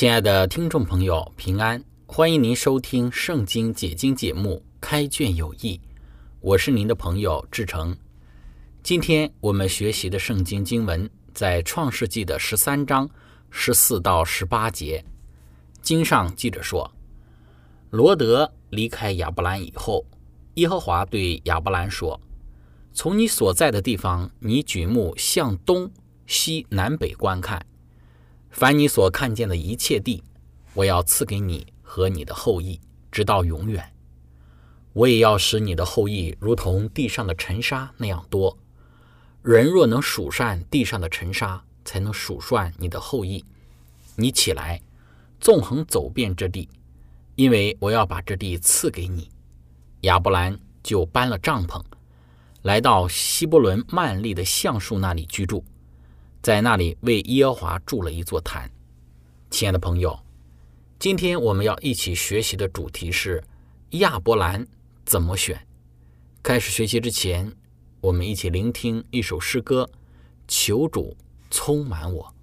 亲爱的听众朋友，平安！欢迎您收听《圣经解经》节目《开卷有益》，我是您的朋友志成。今天我们学习的圣经经文在创世纪的十三章十四到十八节。经上记着说：“罗德离开亚伯兰以后，耶和华对亚伯兰说：‘从你所在的地方，你举目向东西南北观看。’”凡你所看见的一切地，我要赐给你和你的后裔，直到永远。我也要使你的后裔如同地上的尘沙那样多。人若能数算地上的尘沙，才能数算你的后裔。你起来，纵横走遍这地，因为我要把这地赐给你。亚伯兰就搬了帐篷，来到希伯伦曼利的橡树那里居住。在那里为耶和华筑了一座坛。亲爱的朋友，今天我们要一起学习的主题是亚伯兰怎么选。开始学习之前，我们一起聆听一首诗歌：求主充满我。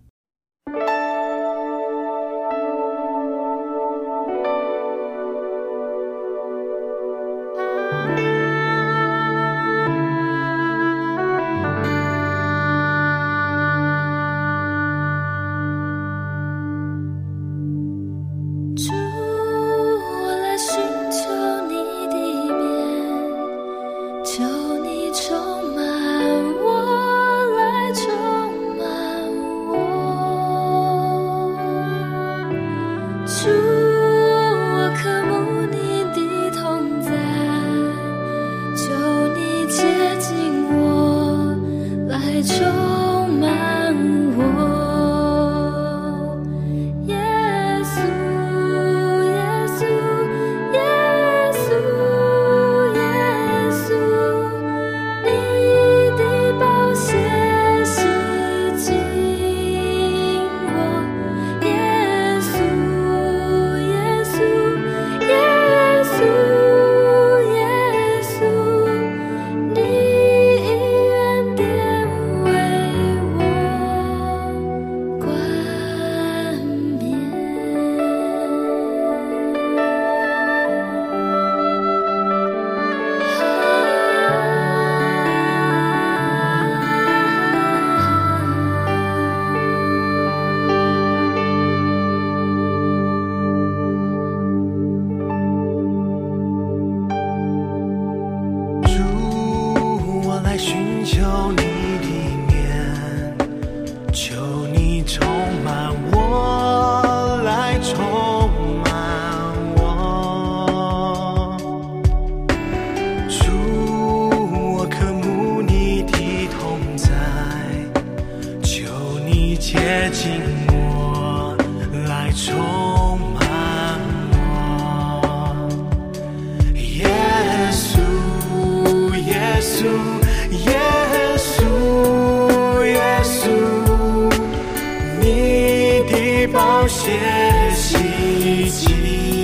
你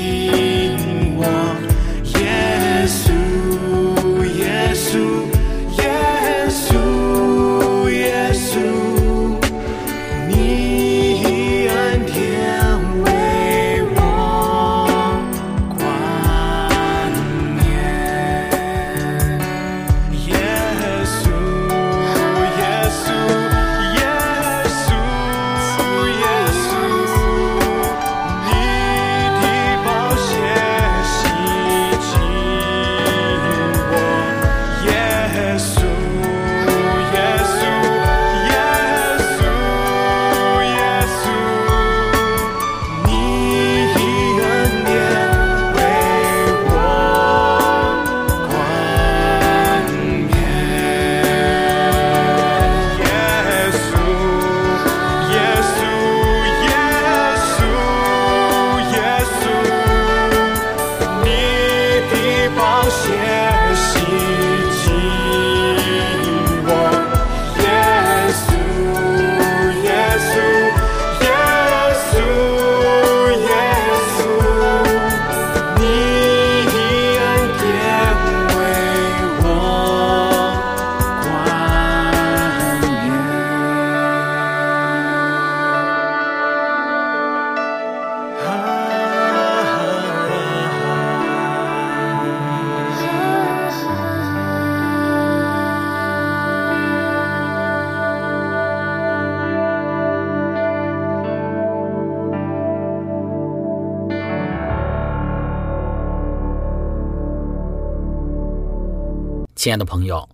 亲爱的朋友，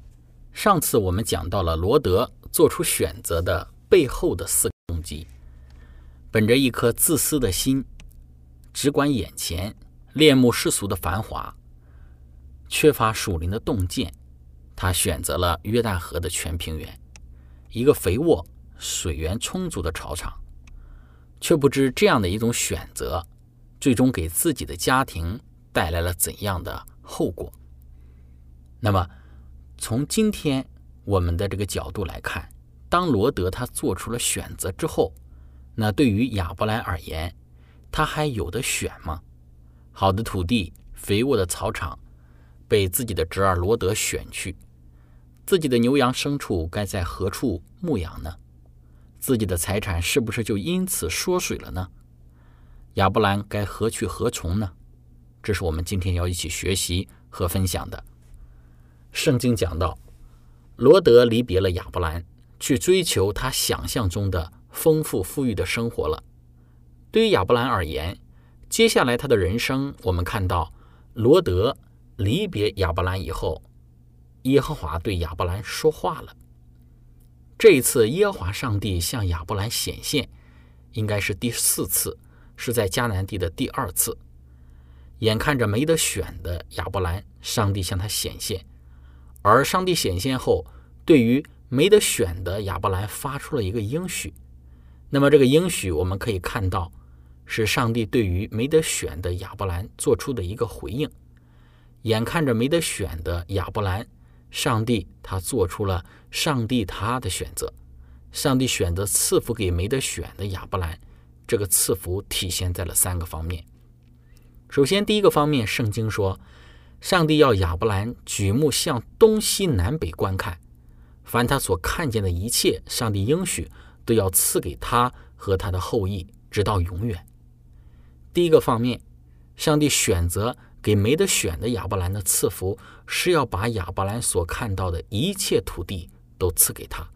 上次我们讲到了罗德做出选择的背后的四个动机：本着一颗自私的心，只管眼前，恋慕世俗的繁华，缺乏属灵的洞见，他选择了约旦河的全平原，一个肥沃、水源充足的草场，却不知这样的一种选择，最终给自己的家庭带来了怎样的后果。那么，从今天我们的这个角度来看，当罗德他做出了选择之后，那对于亚伯兰而言，他还有的选吗？好的土地、肥沃的草场被自己的侄儿罗德选去，自己的牛羊牲畜该在何处牧养呢？自己的财产是不是就因此缩水了呢？亚伯兰该何去何从呢？这是我们今天要一起学习和分享的。圣经讲到，罗德离别了亚伯兰，去追求他想象中的丰富富裕的生活了。对于亚伯兰而言，接下来他的人生，我们看到罗德离别亚伯兰以后，耶和华对亚伯兰说话了。这一次，耶和华上帝向亚伯兰显现，应该是第四次，是在迦南地的第二次。眼看着没得选的亚伯兰，上帝向他显现。而上帝显现后，对于没得选的亚伯兰发出了一个应许。那么，这个应许我们可以看到，是上帝对于没得选的亚伯兰做出的一个回应。眼看着没得选的亚伯兰，上帝他做出了上帝他的选择。上帝选择赐福给没得选的亚伯兰，这个赐福体现在了三个方面。首先，第一个方面，圣经说。上帝要亚伯兰举目向东西南北观看，凡他所看见的一切，上帝应许都要赐给他和他的后裔，直到永远。第一个方面，上帝选择给没得选的亚伯兰的赐福，是要把亚伯兰所看到的一切土地都赐给他。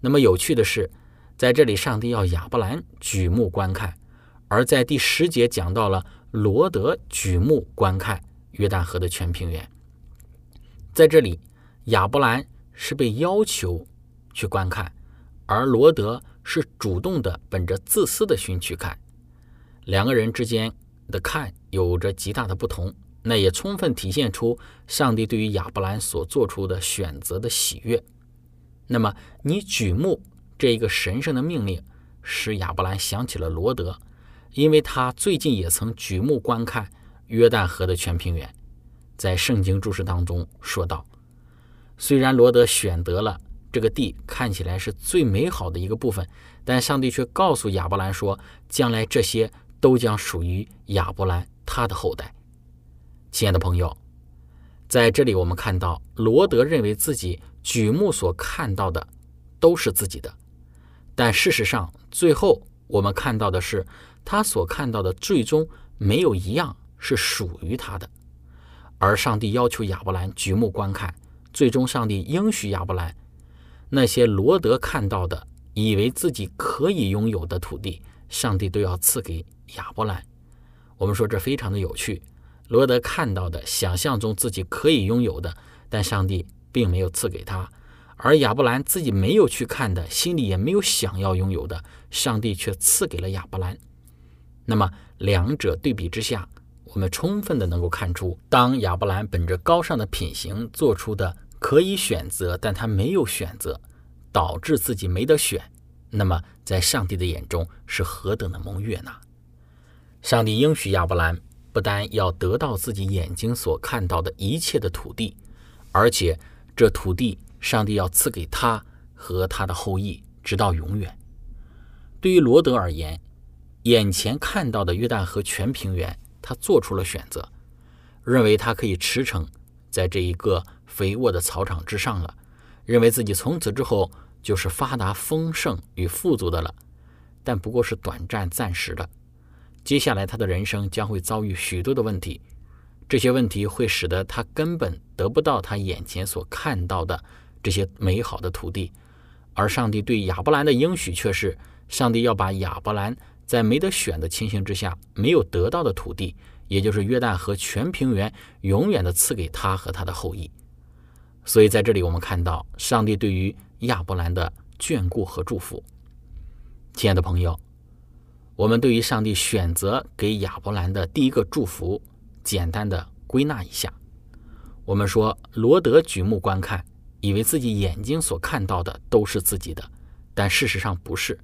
那么有趣的是，在这里，上帝要亚伯兰举目观看，而在第十节讲到了罗德举目观看。约旦河的全平原，在这里，亚伯兰是被要求去观看，而罗德是主动的，本着自私的心去看。两个人之间的看有着极大的不同，那也充分体现出上帝对于亚伯兰所做出的选择的喜悦。那么，你举目这一个神圣的命令，使亚伯兰想起了罗德，因为他最近也曾举目观看。约旦河的全平原，在圣经注释当中说道：“虽然罗德选择了这个地看起来是最美好的一个部分，但上帝却告诉亚伯兰说，将来这些都将属于亚伯兰他的后代。”亲爱的朋友，在这里我们看到罗德认为自己举目所看到的都是自己的，但事实上，最后我们看到的是他所看到的最终没有一样。是属于他的，而上帝要求亚伯兰举目观看，最终上帝应许亚伯兰，那些罗德看到的，以为自己可以拥有的土地，上帝都要赐给亚伯兰。我们说这非常的有趣，罗德看到的，想象中自己可以拥有的，但上帝并没有赐给他；而亚伯兰自己没有去看的，心里也没有想要拥有的，上帝却赐给了亚伯兰。那么两者对比之下，我们充分的能够看出，当亚伯兰本着高尚的品行做出的可以选择，但他没有选择，导致自己没得选，那么在上帝的眼中是何等的蒙悦呢？上帝应许亚伯兰，不但要得到自己眼睛所看到的一切的土地，而且这土地上帝要赐给他和他的后裔，直到永远。对于罗德而言，眼前看到的约旦河全平原。他做出了选择，认为他可以驰骋在这一个肥沃的草场之上了，认为自己从此之后就是发达丰盛与富足的了，但不过是短暂暂时的。接下来他的人生将会遭遇许多的问题，这些问题会使得他根本得不到他眼前所看到的这些美好的土地，而上帝对亚伯兰的应许却是，上帝要把亚伯兰。在没得选的情形之下，没有得到的土地，也就是约旦河全平原，永远的赐给他和他的后裔。所以在这里我们看到上帝对于亚伯兰的眷顾和祝福。亲爱的朋友，我们对于上帝选择给亚伯兰的第一个祝福，简单的归纳一下。我们说，罗德举目观看，以为自己眼睛所看到的都是自己的，但事实上不是。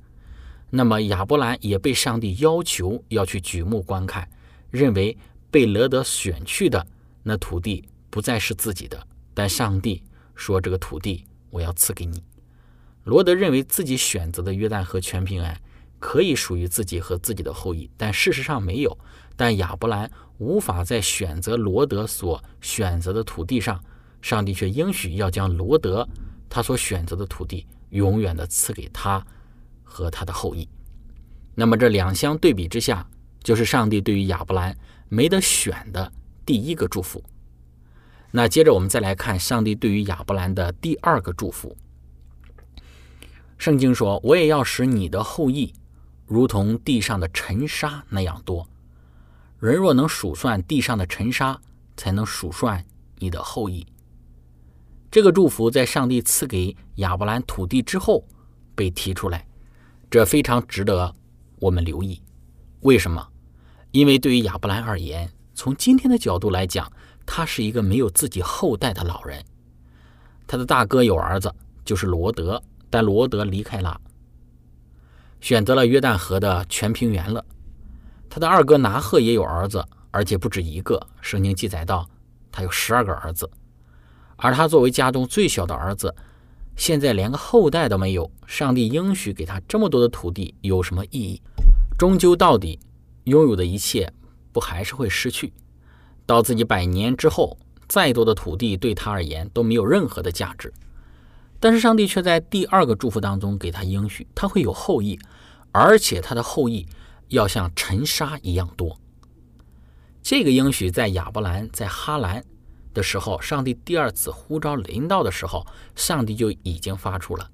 那么亚伯兰也被上帝要求要去举目观看，认为被罗德选去的那土地不再是自己的，但上帝说这个土地我要赐给你。罗德认为自己选择的约旦河全平安可以属于自己和自己的后裔，但事实上没有。但亚伯兰无法在选择罗德所选择的土地上，上帝却应许要将罗德他所选择的土地永远的赐给他。和他的后裔，那么这两相对比之下，就是上帝对于亚伯兰没得选的第一个祝福。那接着我们再来看上帝对于亚伯兰的第二个祝福。圣经说：“我也要使你的后裔如同地上的尘沙那样多。人若能数算地上的尘沙，才能数算你的后裔。”这个祝福在上帝赐给亚伯兰土地之后被提出来。这非常值得我们留意，为什么？因为对于亚伯兰而言，从今天的角度来讲，他是一个没有自己后代的老人。他的大哥有儿子，就是罗德，但罗德离开了，选择了约旦河的全平原了。他的二哥拿赫也有儿子，而且不止一个。圣经记载到，他有十二个儿子，而他作为家中最小的儿子。现在连个后代都没有，上帝应许给他这么多的土地有什么意义？终究到底，拥有的一切不还是会失去？到自己百年之后，再多的土地对他而言都没有任何的价值。但是上帝却在第二个祝福当中给他应许，他会有后裔，而且他的后裔要像尘沙一样多。这个应许在亚伯兰在哈兰。的时候，上帝第二次呼召临到的时候，上帝就已经发出了。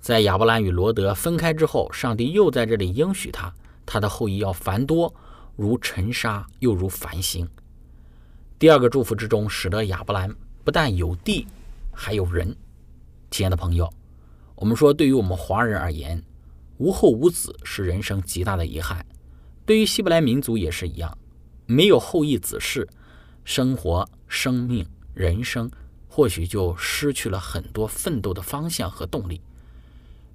在亚伯兰与罗德分开之后，上帝又在这里应许他，他的后裔要繁多，如尘沙，又如繁星。第二个祝福之中，使得亚伯兰不但有地，还有人。亲爱的朋友，我们说，对于我们华人而言，无后无子是人生极大的遗憾。对于希伯来民族也是一样，没有后裔子嗣。生活、生命、人生，或许就失去了很多奋斗的方向和动力，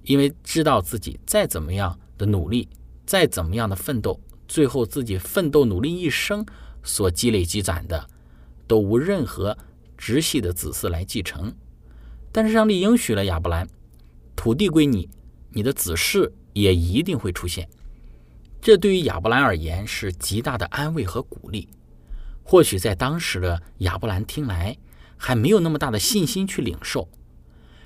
因为知道自己再怎么样的努力，再怎么样的奋斗，最后自己奋斗努力一生所积累积攒的，都无任何直系的子嗣来继承。但是上帝应许了亚伯兰，土地归你，你的子嗣也一定会出现。这对于亚伯兰而言是极大的安慰和鼓励。或许在当时的亚伯兰听来还没有那么大的信心去领受，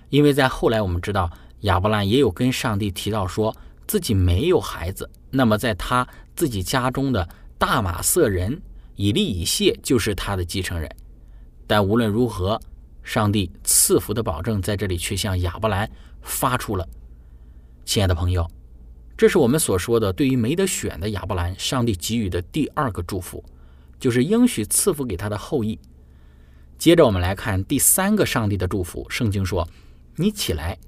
因为在后来我们知道亚伯兰也有跟上帝提到说自己没有孩子，那么在他自己家中的大马色人以利以谢就是他的继承人。但无论如何，上帝赐福的保证在这里却向亚伯兰发出了。亲爱的朋友，这是我们所说的对于没得选的亚伯兰，上帝给予的第二个祝福。就是应许赐福给他的后裔。接着我们来看第三个上帝的祝福。圣经说：“你起来，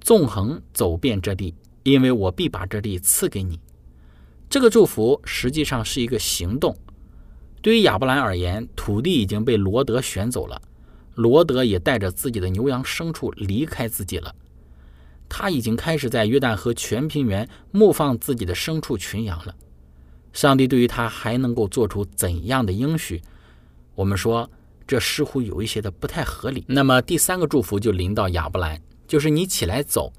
纵横走遍这地，因为我必把这地赐给你。”这个祝福实际上是一个行动。对于亚伯兰而言，土地已经被罗德选走了，罗德也带着自己的牛羊牲畜离开自己了。他已经开始在约旦河全平原牧放自己的牲畜群羊了。上帝对于他还能够做出怎样的应许？我们说这似乎有一些的不太合理。那么第三个祝福就临到亚伯兰，就是你起来走，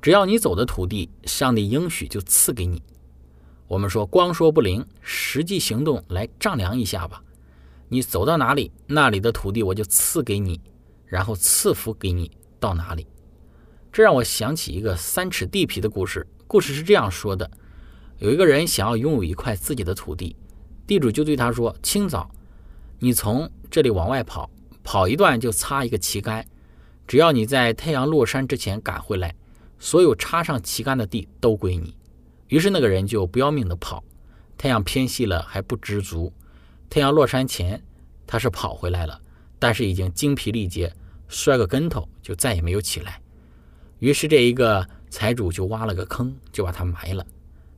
只要你走的土地，上帝应许就赐给你。我们说光说不灵，实际行动来丈量一下吧。你走到哪里，那里的土地我就赐给你，然后赐福给你到哪里。这让我想起一个三尺地皮的故事。故事是这样说的。有一个人想要拥有一块自己的土地，地主就对他说：“清早，你从这里往外跑，跑一段就插一个旗杆，只要你在太阳落山之前赶回来，所有插上旗杆的地都归你。”于是那个人就不要命的跑，太阳偏西了还不知足，太阳落山前他是跑回来了，但是已经精疲力竭，摔个跟头，就再也没有起来。于是这一个财主就挖了个坑，就把他埋了。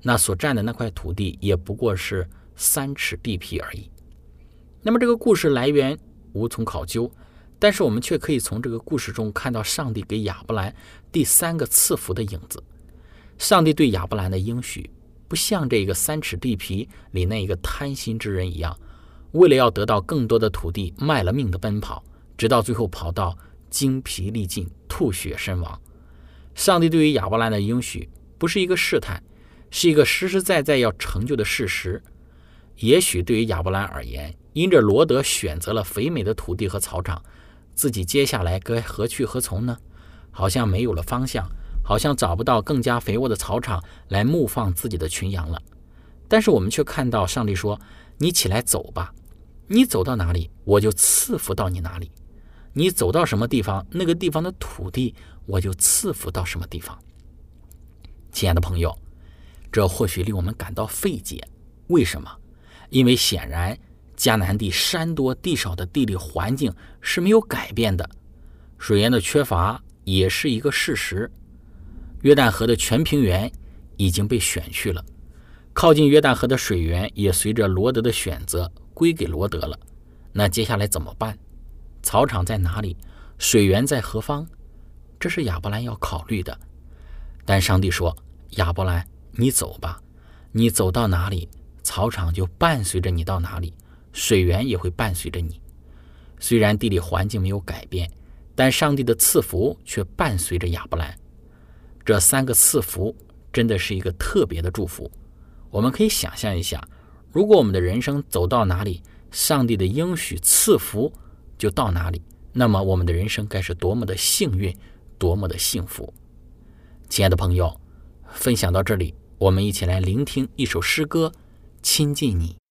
那所占的那块土地也不过是三尺地皮而已。那么这个故事来源无从考究，但是我们却可以从这个故事中看到上帝给亚伯兰第三个赐福的影子。上帝对亚伯兰的应许，不像这个三尺地皮里那一个贪心之人一样，为了要得到更多的土地，卖了命的奔跑，直到最后跑到精疲力尽、吐血身亡。上帝对于亚伯兰的应许，不是一个试探。是一个实实在在要成就的事实。也许对于亚伯兰而言，因着罗德选择了肥美的土地和草场，自己接下来该何去何从呢？好像没有了方向，好像找不到更加肥沃的草场来牧放自己的群羊了。但是我们却看到上帝说：“你起来走吧，你走到哪里，我就赐福到你哪里；你走到什么地方，那个地方的土地，我就赐福到什么地方。”亲爱的朋友。这或许令我们感到费解，为什么？因为显然迦南地山多地少的地理环境是没有改变的，水源的缺乏也是一个事实。约旦河的全平原已经被选去了，靠近约旦河的水源也随着罗德的选择归给罗德了。那接下来怎么办？草场在哪里？水源在何方？这是亚伯兰要考虑的。但上帝说：“亚伯兰。”你走吧，你走到哪里，草场就伴随着你到哪里，水源也会伴随着你。虽然地理环境没有改变，但上帝的赐福却伴随着亚伯兰。这三个赐福真的是一个特别的祝福。我们可以想象一下，如果我们的人生走到哪里，上帝的应许赐福就到哪里，那么我们的人生该是多么的幸运，多么的幸福。亲爱的朋友，分享到这里。我们一起来聆听一首诗歌，亲近你。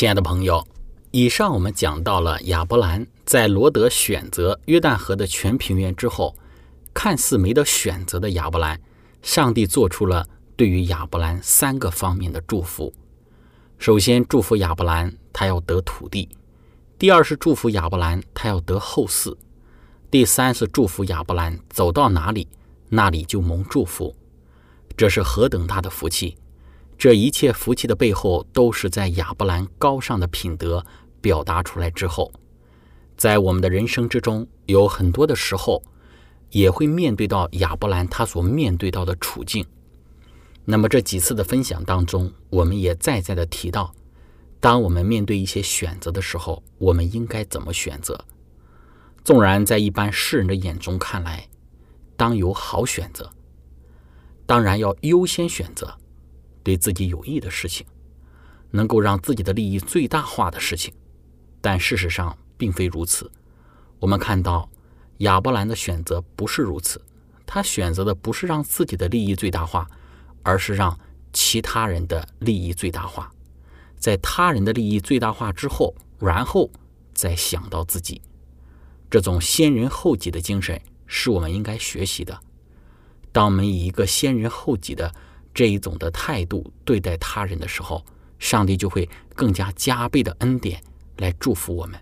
亲爱的朋友，以上我们讲到了亚伯兰在罗德选择约旦河的全平原之后，看似没得选择的亚伯兰，上帝做出了对于亚伯兰三个方面的祝福。首先，祝福亚伯兰他要得土地；第二是祝福亚伯兰他要得后嗣；第三是祝福亚伯兰走到哪里，那里就蒙祝福。这是何等大的福气！这一切福气的背后，都是在亚伯兰高尚的品德表达出来之后。在我们的人生之中，有很多的时候，也会面对到亚伯兰他所面对到的处境。那么这几次的分享当中，我们也再再的提到，当我们面对一些选择的时候，我们应该怎么选择？纵然在一般世人的眼中看来，当有好选择，当然要优先选择。对自己有益的事情，能够让自己的利益最大化的事情，但事实上并非如此。我们看到亚伯兰的选择不是如此，他选择的不是让自己的利益最大化，而是让其他人的利益最大化。在他人的利益最大化之后，然后再想到自己，这种先人后己的精神是我们应该学习的。当我们以一个先人后己的这一种的态度对待他人的时候，上帝就会更加加倍的恩典来祝福我们。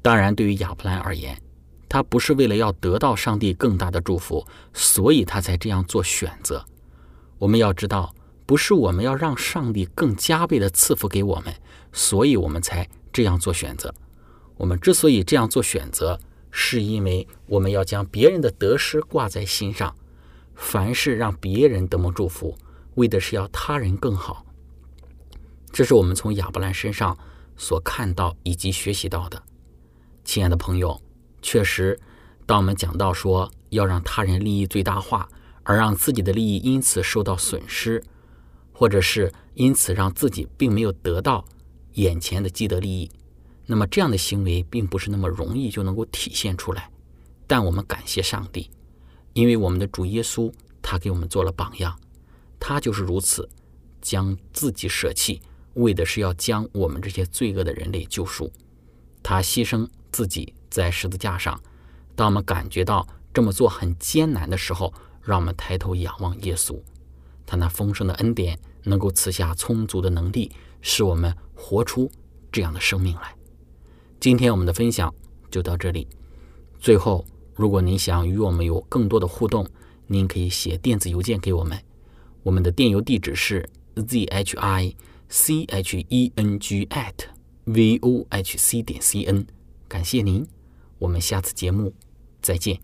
当然，对于亚伯兰而言，他不是为了要得到上帝更大的祝福，所以他才这样做选择。我们要知道，不是我们要让上帝更加倍的赐福给我们，所以我们才这样做选择。我们之所以这样做选择，是因为我们要将别人的得失挂在心上。凡是让别人得蒙祝福，为的是要他人更好。这是我们从亚伯兰身上所看到以及学习到的。亲爱的朋友，确实，当我们讲到说要让他人利益最大化，而让自己的利益因此受到损失，或者是因此让自己并没有得到眼前的既得利益，那么这样的行为并不是那么容易就能够体现出来。但我们感谢上帝，因为我们的主耶稣他给我们做了榜样，他就是如此将自己舍弃，为的是要将我们这些罪恶的人类救赎。他牺牲自己在十字架上，当我们感觉到这么做很艰难的时候。让我们抬头仰望耶稣，他那丰盛的恩典能够赐下充足的能力，使我们活出这样的生命来。今天我们的分享就到这里。最后，如果您想与我们有更多的互动，您可以写电子邮件给我们，我们的电邮地址是 z h i c h e n g at v o h c 点 c n。感谢您，我们下次节目再见。